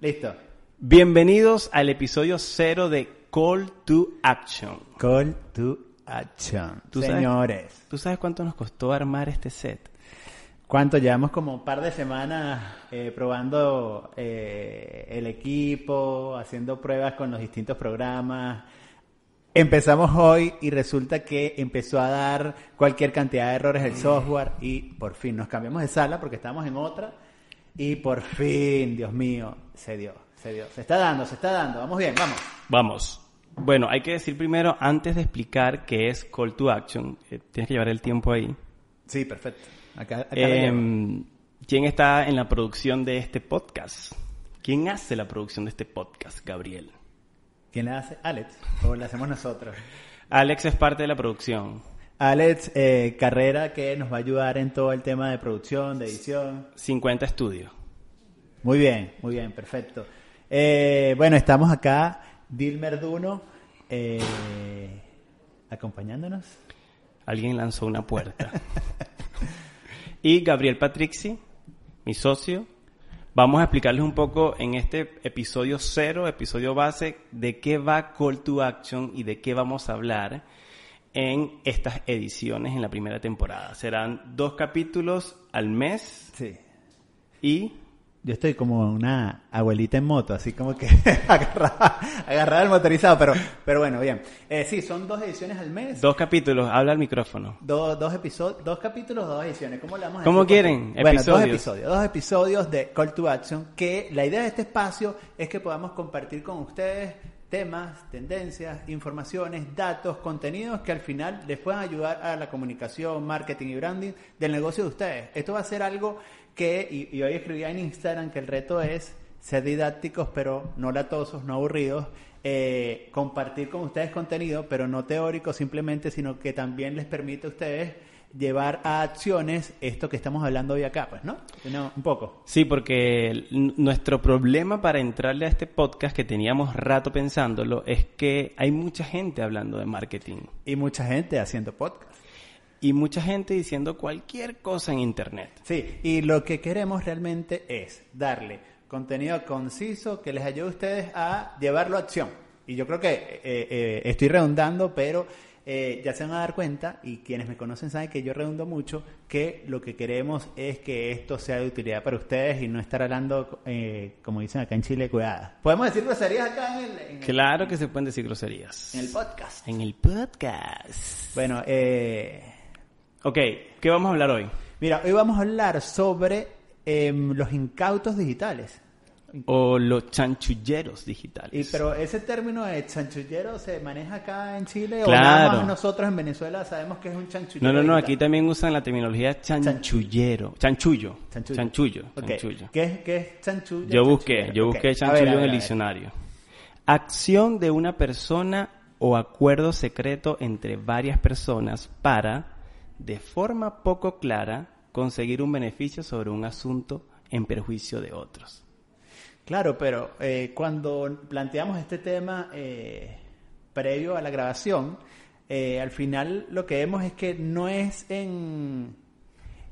Listo. Bienvenidos al episodio cero de Call to Action. Call to action. ¿Tú sabes- Señores. ¿Tú sabes cuánto nos costó armar este set? ¿Cuánto? Llevamos como un par de semanas eh, probando eh, el equipo, haciendo pruebas con los distintos programas. Empezamos hoy y resulta que empezó a dar cualquier cantidad de errores el software y por fin nos cambiamos de sala porque estábamos en otra y por fin, Dios mío, se dio, se dio. Se está dando, se está dando. Vamos bien, vamos. Vamos. Bueno, hay que decir primero, antes de explicar qué es Call to Action, eh, tienes que llevar el tiempo ahí. Sí, perfecto. Acá, acá. Em, ¿Quién está en la producción de este podcast? ¿Quién hace la producción de este podcast, Gabriel? ¿Quién la hace? Alex. ¿O la hacemos nosotros? Alex es parte de la producción. Alex eh, Carrera que nos va a ayudar en todo el tema de producción, de edición. 50 estudios. Muy bien, muy bien, perfecto. Eh, bueno, estamos acá, Dilmer Duno, eh, acompañándonos. Alguien lanzó una puerta. y Gabriel Patrixi, mi socio. Vamos a explicarles un poco en este episodio cero, episodio base, de qué va Call to Action y de qué vamos a hablar en estas ediciones en la primera temporada. Serán dos capítulos al mes Sí. y Yo estoy como una abuelita en moto, así como que agarrada, agarrada al motorizado, pero, pero bueno, bien. Eh, sí, son dos ediciones al mes. dos capítulos. Habla al micrófono. Do- dos episodios, dos capítulos, dos ediciones. ¿Cómo le vamos a ¿Cómo decir? quieren? Bueno, dos Episodios. episodios, dos episodios de Call to Action. Que la idea de este espacio es que podamos compartir con ustedes temas, tendencias, informaciones, datos, contenidos que al final les puedan ayudar a la comunicación, marketing y branding del negocio de ustedes. Esto va a ser algo que, y, y hoy escribía en Instagram que el reto es ser didácticos, pero no latosos, no aburridos, eh, compartir con ustedes contenido, pero no teórico simplemente, sino que también les permite a ustedes llevar a acciones esto que estamos hablando hoy acá, pues, ¿no? No, un poco. Sí, porque nuestro problema para entrarle a este podcast que teníamos rato pensándolo es que hay mucha gente hablando de marketing Y mucha gente haciendo podcast. Y mucha gente diciendo cualquier cosa en internet. Sí, y lo que queremos realmente es darle contenido conciso que les ayude a ustedes a llevarlo a acción. Y yo creo que eh, eh, estoy redundando, pero eh, ya se van a dar cuenta, y quienes me conocen saben que yo redundo mucho, que lo que queremos es que esto sea de utilidad para ustedes y no estar hablando, eh, como dicen acá en Chile, cuidada. ¿Podemos decir groserías acá en el, en el- Claro que se pueden decir groserías. en el podcast? En el podcast. Bueno, eh, Ok, ¿qué vamos a hablar hoy? mira, hoy vamos a hablar sobre em, los incautos digitales. O los chanchulleros digitales. Y, pero ese término de chanchullero se maneja acá en Chile o nada más nosotros en Venezuela sabemos que es un chanchullero. No, no, no, digital? aquí también usan la terminología chanchullero. Chanchullo. Chanchullo. Chanchullo. Chanchullo. ¿Qué, es, ¿Qué es chanchullo? Yo busqué, yo busqué A ver, chanchullo a ver, en el diccionario. Acción de una persona o acuerdo secreto entre varias personas para, de forma poco clara, conseguir un beneficio sobre un asunto en perjuicio de otros. Claro, pero eh, cuando planteamos este tema eh, previo a la grabación, eh, al final lo que vemos es que no es en,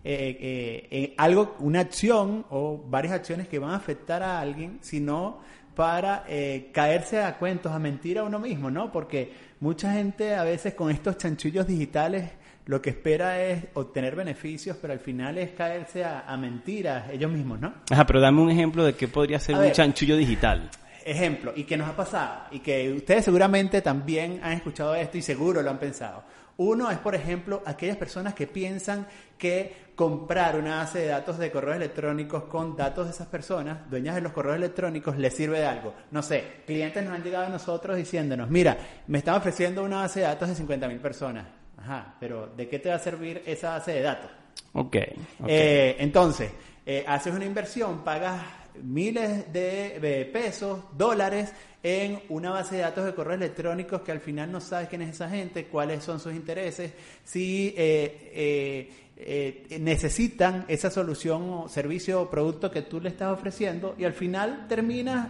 eh, en algo, una acción o varias acciones que van a afectar a alguien, sino para caerse a cuentos, a mentir a uno mismo, ¿no? Porque mucha gente a veces con estos chanchullos digitales lo que espera es obtener beneficios, pero al final es caerse a, a mentiras ellos mismos, ¿no? Ajá, pero dame un ejemplo de qué podría ser A un ver. chanchullo digital. ejemplo, y que nos ha pasado, y que ustedes seguramente también han escuchado esto y seguro lo han pensado. Uno es, por ejemplo, aquellas personas que piensan que comprar una base de datos de correos electrónicos con datos de esas personas, dueñas de los correos electrónicos, les sirve de algo. No sé, clientes nos han llegado a nosotros diciéndonos, mira, me están ofreciendo una base de datos de 50.000 personas. Ajá, pero ¿de qué te va a servir esa base de datos? Ok. Eh, entonces, eh, haces una inversión, pagas miles de pesos, dólares, en una base de datos de correos electrónicos que al final no sabes quién es esa gente, cuáles son sus intereses, si eh, eh, necesitan esa solución o servicio o producto que tú le estás ofreciendo y al final terminas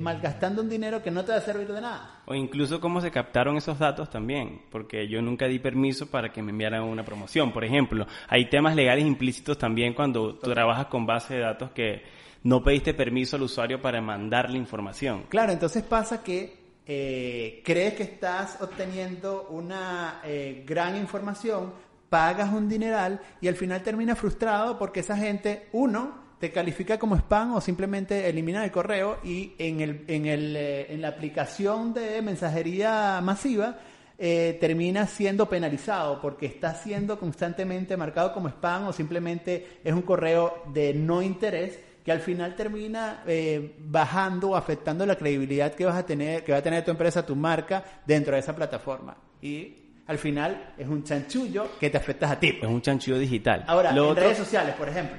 malgastando un dinero que no te va a servir de nada. O incluso cómo se captaron esos datos también, porque yo nunca di permiso para que me enviaran una promoción. Por ejemplo, hay temas legales implícitos también cuando tú trabajas con base de datos que no pediste permiso al usuario para mandarle información. Claro, entonces pasa que eh, crees que estás obteniendo una eh, gran información, pagas un dineral y al final terminas frustrado porque esa gente, uno, te califica como spam o simplemente elimina el correo y en, el, en, el, eh, en la aplicación de mensajería masiva eh, termina siendo penalizado porque está siendo constantemente marcado como spam o simplemente es un correo de no interés que al final termina eh, bajando o afectando la credibilidad que vas a tener, que va a tener tu empresa, tu marca dentro de esa plataforma. Y al final es un chanchullo que te afectas a ti. Es un chanchullo digital. Ahora, en redes sociales, por ejemplo.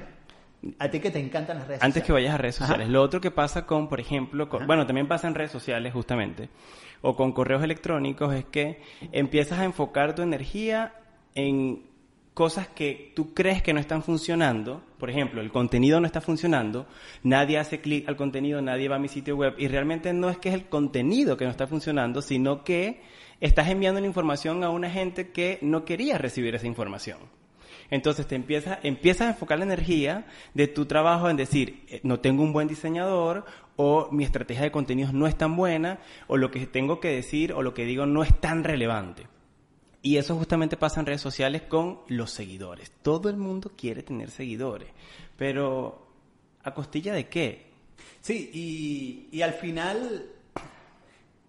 A ti que te encantan las redes Antes que vayas a redes sociales. Lo otro que pasa con, por ejemplo, bueno, también pasa en redes sociales justamente, o con correos electrónicos, es que empiezas a enfocar tu energía en cosas que tú crees que no están funcionando, por ejemplo, el contenido no está funcionando, nadie hace clic al contenido, nadie va a mi sitio web y realmente no es que es el contenido que no está funcionando, sino que estás enviando la información a una gente que no quería recibir esa información. Entonces te empiezas, empiezas a enfocar la energía de tu trabajo en decir, eh, no tengo un buen diseñador o mi estrategia de contenidos no es tan buena o lo que tengo que decir o lo que digo no es tan relevante. Y eso justamente pasa en redes sociales con los seguidores. Todo el mundo quiere tener seguidores, pero ¿a costilla de qué? Sí, y, y al final,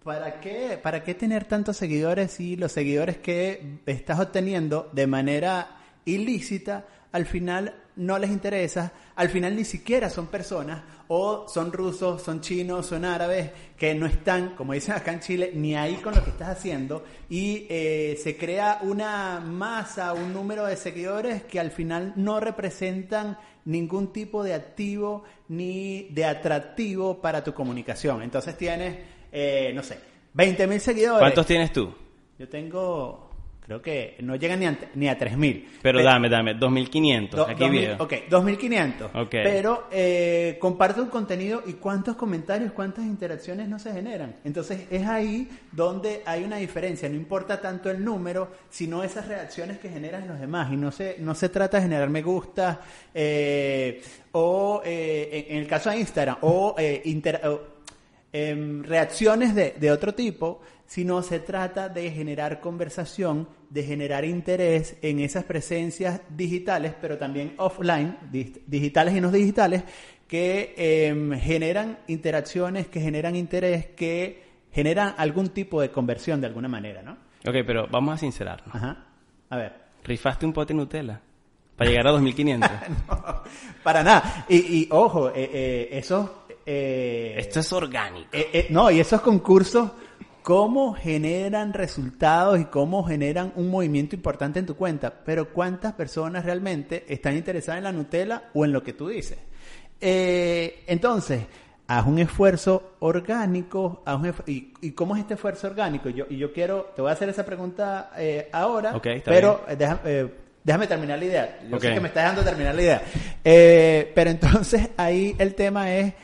¿para qué, ¿para qué tener tantos seguidores si los seguidores que estás obteniendo de manera ilícita al final no les interesa, al final ni siquiera son personas, o son rusos, son chinos, son árabes, que no están, como dicen acá en Chile, ni ahí con lo que estás haciendo, y eh, se crea una masa, un número de seguidores que al final no representan ningún tipo de activo ni de atractivo para tu comunicación. Entonces tienes, eh, no sé, 20.000 seguidores. ¿Cuántos tienes tú? Yo tengo Creo que no llegan ni a, ni a 3.000. Pero, dame, dame, 2.500. aquí 2000, Ok, 2.500. Okay. Pero eh, comparte un contenido y cuántos comentarios, cuántas interacciones no se generan. Entonces es ahí donde hay una diferencia. No importa tanto el número, sino esas reacciones que generan los demás. Y no se, no se trata de generar me gusta eh, o eh, en, el caso de Instagram o, em, reacciones de, de otro tipo sino se trata de generar conversación, de generar interés en esas presencias digitales, pero también offline, digitales y no digitales, que em, generan interacciones, que generan interés, que generan algún tipo de conversión de alguna manera, ¿no? Ok, pero vamos a sincerarnos. Ajá. A ver. ¿Rifaste un pote Nutella? Para llegar a 2500. no, para nada. Y, y ojo, eh, eh, esos... Eh, Esto es orgánico. Eh, eh, no, y esos concursos cómo generan resultados y cómo generan un movimiento importante en tu cuenta, pero cuántas personas realmente están interesadas en la Nutella o en lo que tú dices. Eh, entonces, haz un esfuerzo orgánico, y, cómo es este esfuerzo orgánico? Yo, y yo quiero, te voy a hacer esa pregunta eh, ahora, pero eh, déjame terminar la idea. Yo sé que me estás dejando terminar la idea. pero entonces ahí el tema es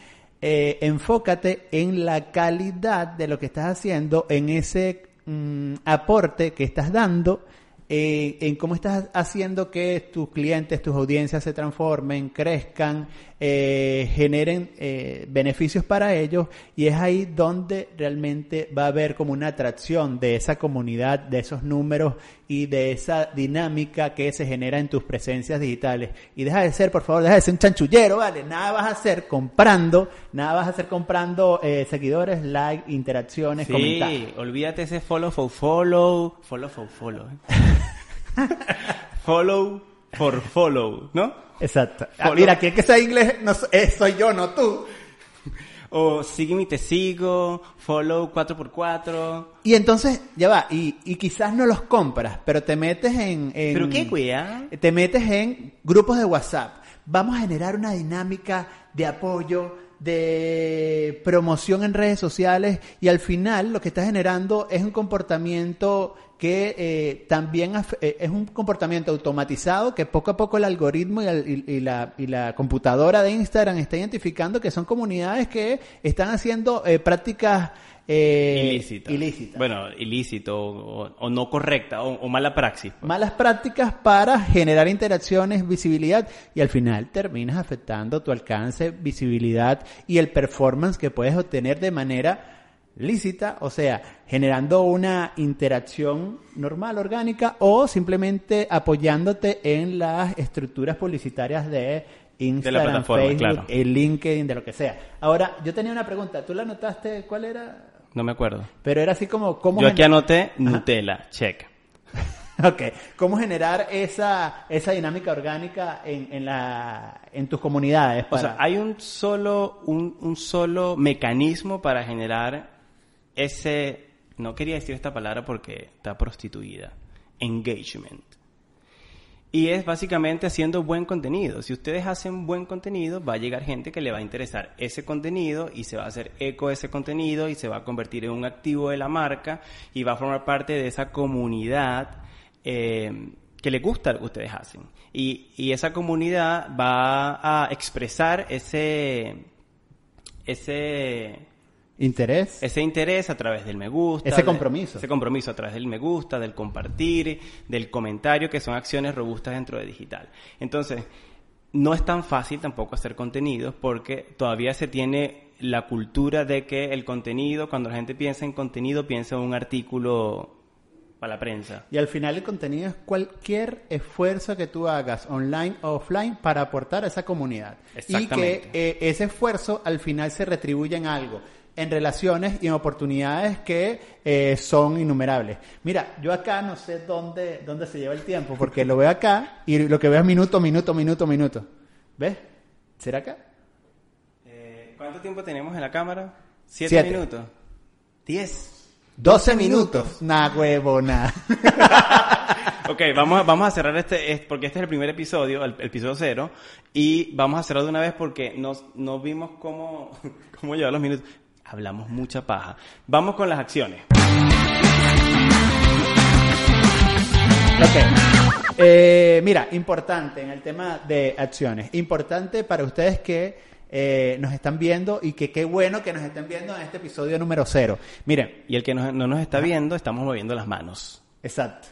eh, enfócate en la calidad de lo que estás haciendo, en ese mm, aporte que estás dando eh, en cómo estás haciendo que tus clientes, tus audiencias se transformen, crezcan, eh, generen eh, beneficios para ellos y es ahí donde realmente va a haber como una atracción de esa comunidad, de esos números y de esa dinámica que se genera en tus presencias digitales. Y deja de ser, por favor, deja de ser un chanchullero, ¿vale? Nada vas a hacer comprando, nada vas a hacer comprando eh, seguidores, like, interacciones, Sí, comentarios. olvídate ese follow for follow, follow for follow. follow for follow, ¿no? Exacto. Ah, Follow- mira, que sabe inglés no, eh, soy yo, no tú. O sígueme y te sigo, follow 4x4. Y entonces, ya va, y, y quizás no los compras, pero te metes en... en- Pero qué cuidado. Te metes en grupos de WhatsApp. Vamos a generar una dinámica de apoyo, de promoción en redes sociales y al final lo que está generando es un comportamiento que eh, también eh, es un comportamiento automatizado que poco a poco el algoritmo y, el- y- y la, y la computadora de Instagram está identificando que son comunidades que están haciendo eh, prácticas eh, ilícita. ilícitas. Bueno, ilícito o, o no correcta o, o mala praxis. pues. malas prácticas para generar interacciones, visibilidad y al final terminas afectando tu alcance, visibilidad y el performance que puedes obtener de manera lícita, o sea, generando una interacción normal, orgánica o simplemente apoyándote en las estructuras publicitarias de Instagram, plataforma, Facebook, claro. el LinkedIn, de lo que sea. Ahora, yo tenía una pregunta, ¿tú la notaste? ¿Cuál era? No me acuerdo. Pero era así como, ¿cómo Yo aquí anoté Nutella, check. Ok, ¿cómo generar esa, esa dinámica orgánica en, en, la, en tus comunidades? O sea, hay un solo, un, un solo mecanismo para generar ese, no quería decir esta palabra porque está prostituida, engagement. Y es básicamente haciendo buen contenido. Si ustedes hacen buen contenido, va a llegar gente que le va a interesar ese contenido y se va a hacer eco de ese contenido y se va a convertir en un activo de la marca y va a formar parte de esa comunidad eh, que le gusta lo que ustedes hacen. Y, y esa comunidad va a expresar ese, ese, ¿Interés? ese interés a través del me gusta. Ese de- compromiso. ese compromiso a través del me gusta, del compartir, del comentario, que son acciones robustas dentro de digital. Entonces, no es tan fácil tampoco hacer contenidos porque todavía se tiene la cultura de que el contenido, cuando la gente piensa en contenido, piensa en un artículo para la prensa. Y al final el contenido es cualquier esfuerzo que tú hagas online o offline para aportar a esa comunidad. Y que eh, ese esfuerzo al final se retribuye en algo, en relaciones y en oportunidades que eh, son innumerables. Mira, yo acá no sé dónde, dónde se lleva el tiempo, porque lo veo acá y lo que veo es minuto, minuto, minuto, minuto. ¿Ves? ¿Será acá? Eh, ¿Cuánto tiempo tenemos en la cámara? ¿Siete, Siete. minutos? ¿Diez? 12 minutos. Nah, huevo, nah. Ok, vamos a, vamos a cerrar este, es- porque este es el primer episodio, el, el episodio cero, y vamos a cerrar de una vez porque nos, no vimos cómo, cómo llevar los minutos. Hablamos mucha paja. Vamos con las acciones. Ok. Eh, mira, importante en el tema de acciones. Importante para ustedes que eh, nos están viendo y que qué bueno que nos estén viendo en este episodio número cero. Miren, Y el que no, no nos está viendo, estamos moviendo las manos. exacto.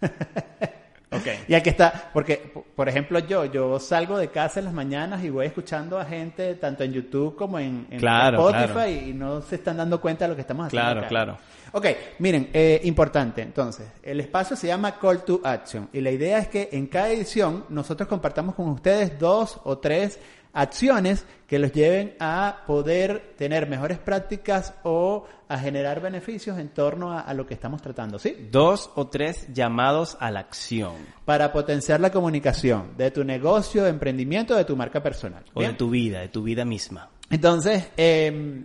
Ok. Y aquí está, porque, por ejemplo, yo, yo salgo de casa en las mañanas y voy escuchando a gente tanto en YouTube como en, en Claro, Spotify claro. y no se están dando cuenta de lo que estamos haciendo. Claro, acá. claro. Ok, miren, eh, importante, entonces, el espacio se llama Call to Action y la idea es que en cada edición nosotros compartamos con ustedes dos o tres acciones que los lleven a poder tener mejores prácticas o a generar beneficios en torno a, a lo que estamos tratando, ¿sí? Dos o tres llamados a la acción. Para potenciar la comunicación de tu negocio, emprendimiento, de tu marca personal. O de tu vida, de tu vida misma. Entonces, eh,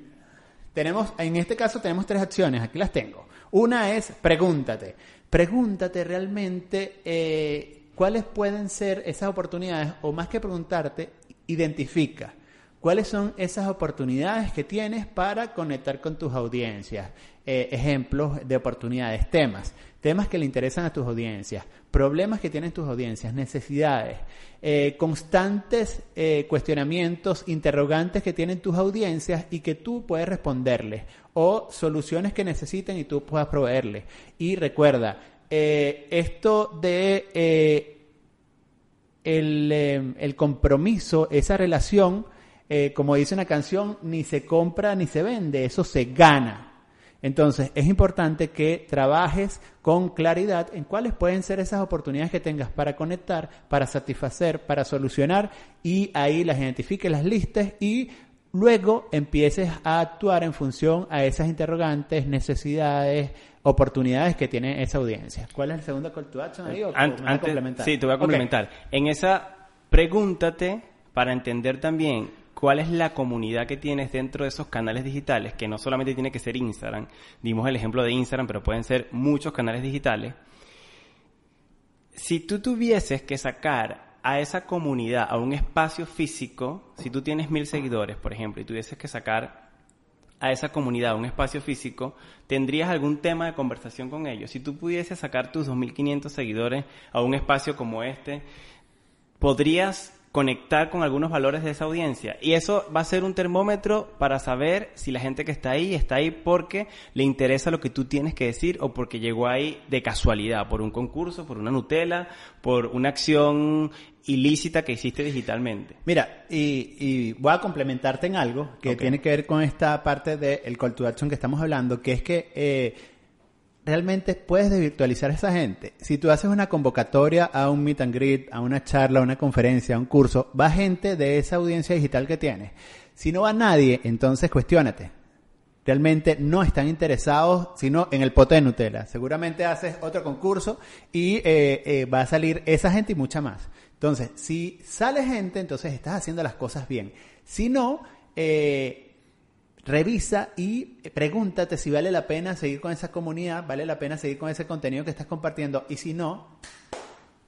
tenemos, en este caso tenemos tres acciones, aquí las tengo. Una es pregúntate. Pregúntate realmente eh, cuáles pueden ser esas oportunidades, o más que preguntarte, identifica cuáles son esas oportunidades que tienes para conectar con tus audiencias. Eh, ejemplos de oportunidades, temas, temas que le interesan a tus audiencias, problemas que tienen tus audiencias, necesidades, eh, constantes eh, cuestionamientos, interrogantes que tienen tus audiencias y que tú puedes responderles, o soluciones que necesiten y tú puedas proveerles. Y recuerda, esto de el, eh, el compromiso, esa relación, eh, como dice una canción, ni se compra ni se vende, eso se gana. Entonces, es importante que trabajes con claridad en cuáles pueden ser esas oportunidades que tengas para conectar, para satisfacer, para solucionar y ahí las identifiques, las listes y luego empieces a actuar en función a esas interrogantes, necesidades, oportunidades que tiene esa audiencia. ¿Cuál es el segundo call to action ahí? ¿O An- me vas a antes- complementar? Sí, te voy a complementar. En esa, pregúntate para entender también cuál es la comunidad que tienes dentro de esos canales digitales, que no solamente tiene que ser Instagram, dimos el ejemplo de Instagram, pero pueden ser muchos canales digitales. Si tú tuvieses que sacar a esa comunidad a un espacio físico, si tú tienes mil seguidores, por ejemplo, y tuvieses que sacar a esa comunidad, a un espacio físico, ¿tendrías algún tema de conversación con ellos? Si tú pudieses sacar tus 2.500 seguidores a un espacio como este, ¿podrías conectar con algunos valores de esa audiencia? Y eso va a ser un termómetro para saber si la gente que está ahí está ahí porque le interesa lo que tú tienes que decir o porque llegó ahí de casualidad, por un concurso, por una Nutella, por una acción ilícita que hiciste digitalmente. Mira, y, y voy a complementarte en algo que tiene que ver con esta parte del call to action que estamos hablando, que es que eh, realmente puedes desvirtualizar a esa gente. Si tú haces una convocatoria a un meet and greet, a una charla, a una conferencia, a un curso, va gente de esa audiencia digital que tienes. Si no va nadie, entonces cuestiónate. Realmente no están interesados sino en el pote de Nutella. Seguramente haces otro concurso y eh, eh, va a salir esa gente y mucha más. Entonces, si sale gente, entonces estás haciendo las cosas bien. Si no, eh, revisa y pregúntate si vale la pena seguir con esa comunidad, vale la pena seguir con ese contenido que estás compartiendo y si no,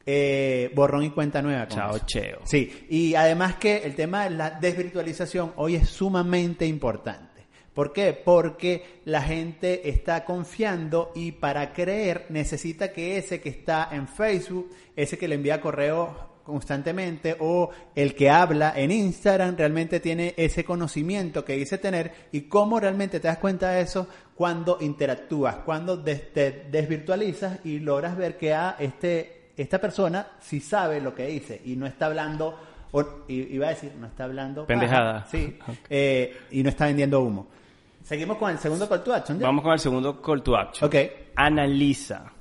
eh, borrón y cuenta nueva. con Chao, eso. cheo. Sí, y además que el tema de la desvirtualización hoy es sumamente importante. ¿Por qué? Porque la gente está confiando y para creer necesita que ese que está en Facebook, ese que le envía correo constantemente o el que habla en Instagram realmente tiene ese conocimiento que dice tener y cómo realmente te das cuenta de eso cuando interactúas, cuando des- te desvirtualizas y logras ver que a este, esta persona sí sabe lo que dice y no está hablando, o, iba a decir, no está hablando... Pendejada. sí, eh, y no está vendiendo humo. Seguimos con el segundo call to action. ¿ya? Vamos con el segundo call to action. Ok. Analiza.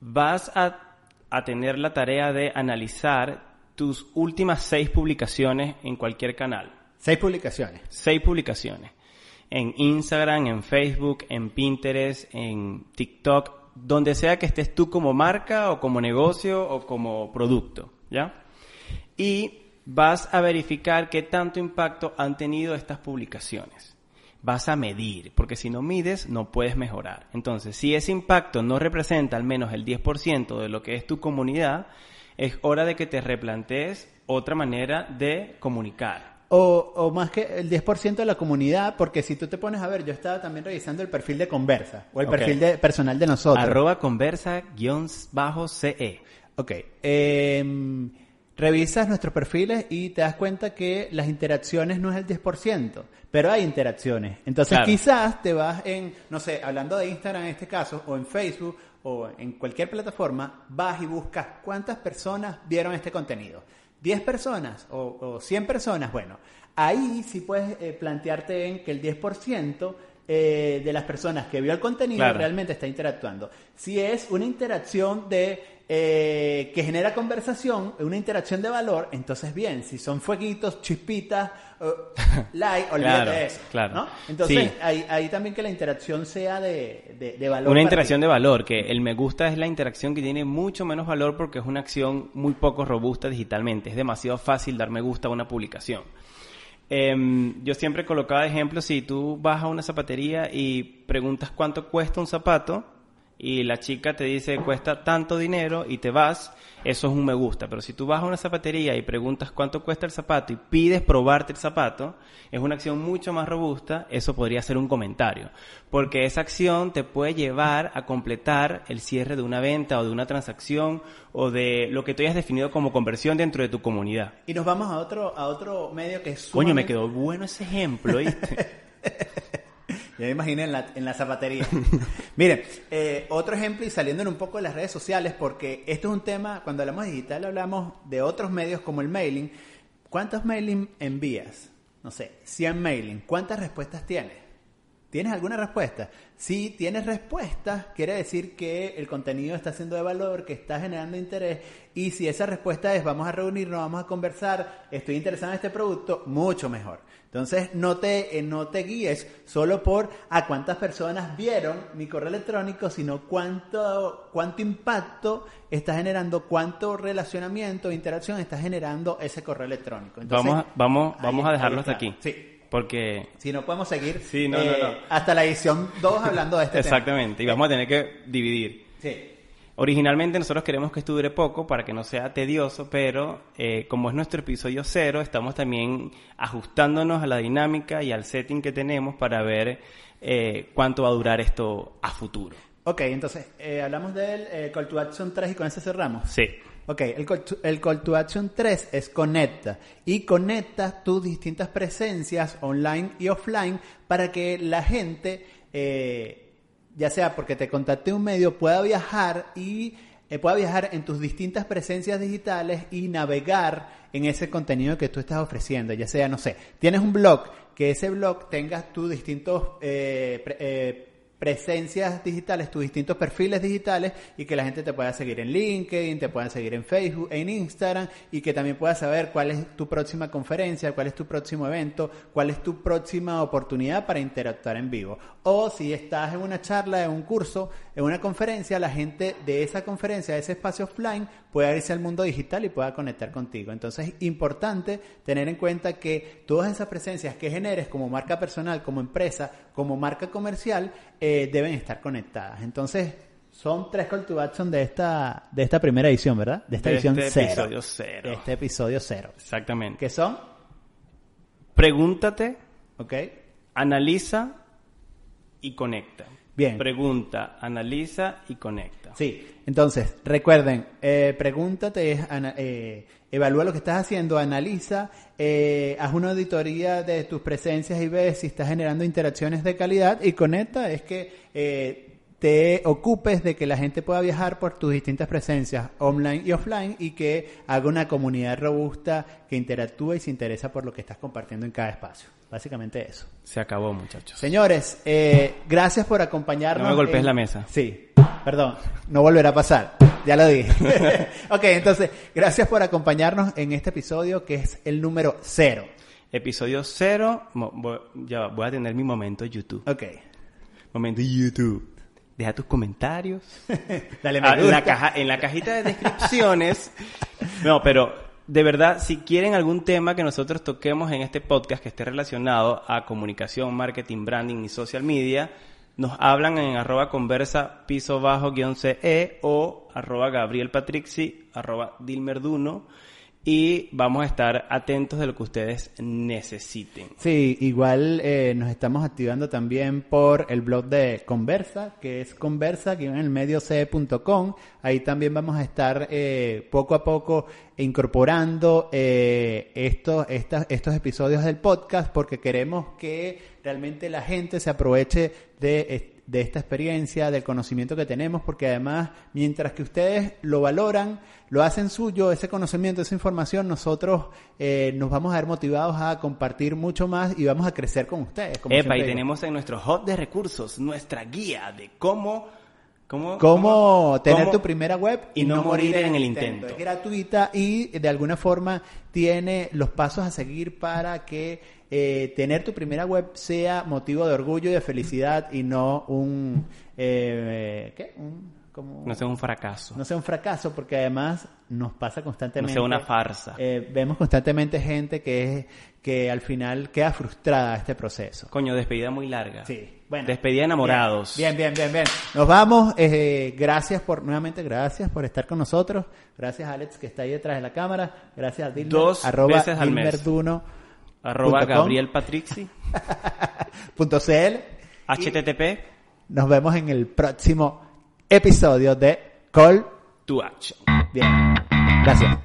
Vas a, a tener la tarea de analizar tus últimas seis publicaciones en cualquier canal. Seis publicaciones. Seis publicaciones. En Instagram, en Facebook, en Pinterest, en TikTok, donde sea que estés tú como marca o como negocio o como producto, ¿ya? Y vas a verificar qué tanto impacto han tenido estas publicaciones. Vas a medir, porque si no mides no puedes mejorar. Entonces, si ese impacto no representa al menos el 10% de lo que es tu comunidad, es hora de que te replantees otra manera de comunicar. O, o más que el 10% de la comunidad, porque si tú te pones a ver, yo estaba también revisando el perfil de Conversa o el perfil de, personal de nosotros. Arroba conversa guion bajo CE. Ok. eh, revisas nuestros perfiles y te das cuenta que las interacciones no es el 10%, pero hay interacciones. Entonces Claro. quizás te vas en, no sé, hablando de Instagram en este caso, o en Facebook, o en cualquier plataforma, vas y buscas cuántas personas vieron este contenido. 10 personas o, o 100 personas, bueno, ahí sí puedes eh, plantearte en que el 10% eh, de las personas que vio el contenido Claro. realmente está interactuando. Si es una interacción de eh, que genera conversación, una interacción de valor, entonces bien, si son fueguitos, chispitas, like, olvídate Claro, de eso. claro. ¿no? Entonces, Sí. ahí, ahí también que la interacción sea de, de, de valor. Una interacción ti. de valor, que el me gusta es la interacción que tiene mucho menos valor porque es una acción muy poco robusta digitalmente. Es demasiado fácil dar me gusta a una publicación. Em, yo siempre colocaba de ejemplo, si tú vas a una zapatería y preguntas cuánto cuesta un zapato y la chica te dice cuesta tanto dinero y te vas, eso es un me gusta. Pero si tú vas a una zapatería y preguntas cuánto cuesta el zapato y pides probarte el zapato, es una acción mucho más robusta, eso podría ser un comentario. Porque esa acción te puede llevar a completar el cierre de una venta o de una transacción o de lo que tú hayas definido como conversión dentro de tu comunidad. Y nos vamos a otro, a otro medio que es Coño, me quedó bueno ese ejemplo, ¿viste? Ya me imaginé en la, en la zapatería. Miren, eh, otro ejemplo y saliendo un poco de las redes sociales, porque esto es un tema, cuando hablamos de digital hablamos de otros medios como el mailing. ¿Cuántos mailing envías? No sé, 100 mailing. ¿Cuántas respuestas tienes? ¿Tienes alguna respuesta? Si tienes respuestas, quiere decir que el contenido está siendo de valor, que está generando interés. Y si esa respuesta es vamos a reunirnos, vamos a conversar, estoy interesado en este producto, mucho mejor. Entonces, no te, eh, no te guíes solo por a cuántas personas vieron mi correo electrónico, sino cuánto, cuánto impacto está generando, cuánto relacionamiento, interacción está generando ese correo electrónico. vamos, vamos, vamos a dejarlo hasta aquí. Sí. Porque... Si no podemos seguir sí, no, no, eh, no. hasta la edición 2 hablando de este Exactamente, y vamos a tener que dividir. Sí. Originalmente nosotros queremos que esto dure poco para que no sea tedioso, pero eh, como es nuestro episodio cero, estamos también ajustándonos a la dinámica y al setting que tenemos para ver eh, cuánto va a durar esto a futuro. Ok, entonces eh, hablamos del Call to Action 3 y con ese cerramos. Sí. Ok, el call, to, el call to Action 3 es conecta y conecta tus distintas presencias online y offline para que la gente, eh, ya sea porque te contacte un medio, pueda viajar y eh, pueda viajar en tus distintas presencias digitales y navegar en ese contenido que tú estás ofreciendo. Ya sea, no sé, tienes un blog, que ese blog tenga tus distintos eh, eh, presencias digitales, tus distintos perfiles digitales y que la gente te pueda seguir en LinkedIn, te puedan seguir en Facebook, en Instagram y que también puedas saber cuál es tu próxima conferencia, cuál es tu próximo evento, cuál es tu próxima oportunidad para interactuar en vivo. O si estás en una charla, en un curso, en una conferencia, la gente de esa conferencia, de ese espacio offline, pueda irse al mundo digital y pueda conectar contigo. Entonces es importante tener en cuenta que todas esas presencias que generes como marca personal, como empresa, como marca comercial, eh, deben estar conectadas. Entonces, son tres call to action de esta, de esta primera edición, ¿verdad? De esta De edición este cero. episodio cero. De este episodio cero. Exactamente. ¿Qué son? Pregúntate, ¿Ok? analiza y conecta. Bien. Pregunta, analiza y conecta. Sí, entonces, recuerden, eh, pregúntate, es ana- eh, evalúa lo que estás haciendo, analiza, eh, haz una auditoría de tus presencias y ves si estás generando interacciones de calidad y conecta, es que eh, te ocupes de que la gente pueda viajar por tus distintas presencias online y offline y que haga una comunidad robusta que interactúe y se interesa por lo que estás compartiendo en cada espacio. Básicamente eso. Se acabó, muchachos. Señores, eh, gracias por acompañarnos. No me golpees en- la mesa. Sí, perdón, no volverá a pasar. Ya lo dije. ok, entonces, gracias por acompañarnos en este episodio que es el número cero. Episodio cero. Ya voy a tener mi momento YouTube. Ok. Momento YouTube. Deja tus comentarios. Dale me Ah, en, la caja, en la cajita de descripciones. no, pero de verdad, si quieren algún tema que nosotros toquemos en este podcast que esté relacionado a comunicación, marketing, branding y social media, nos hablan en arroba conversa piso bajo guion CE o arroba Gabriel Patrixi, arroba Dilmerduno y vamos a estar atentos de lo que ustedes necesiten. Sí, igual eh, nos estamos activando también por el blog de Conversa, que es conversa en el medio C.com. Ahí también vamos a estar eh, poco a poco incorporando eh, estos, estas- estos episodios del podcast porque queremos que realmente la gente se aproveche de, de esta experiencia, del conocimiento que tenemos, porque además, mientras que ustedes lo valoran, lo hacen suyo, ese conocimiento, esa información, nosotros eh, nos vamos a ver motivados a compartir mucho más y vamos a crecer con ustedes. como Epa, y tenemos en nuestro hot de recursos nuestra guía de cómo... ¿Cómo, Cómo tener cómo- tu primera web y no morir en el intento. Es gratuita y de alguna forma tiene los pasos a seguir para que eh, tener tu primera web sea motivo de orgullo y de felicidad y no un... eh, ¿Qué? Un, como, No sea un fracaso. no sea un fracaso porque además nos pasa No constantemente sea una farsa. eh, vemos constantemente gente que es que al final queda frustrada este proceso Coño, despedida muy larga. sí bueno Despedida de enamorados. bien bien bien bien nos vamos eh, gracias por nuevamente gracias por estar con nosotros gracias a Alex que está ahí detrás de la cámara gracias a Dilmer Dos arroba veces al mes. Arroba Gabriel Patrixi. punto cl HTTP. nos vemos en el próximo episodio de Call To Action. bien gracias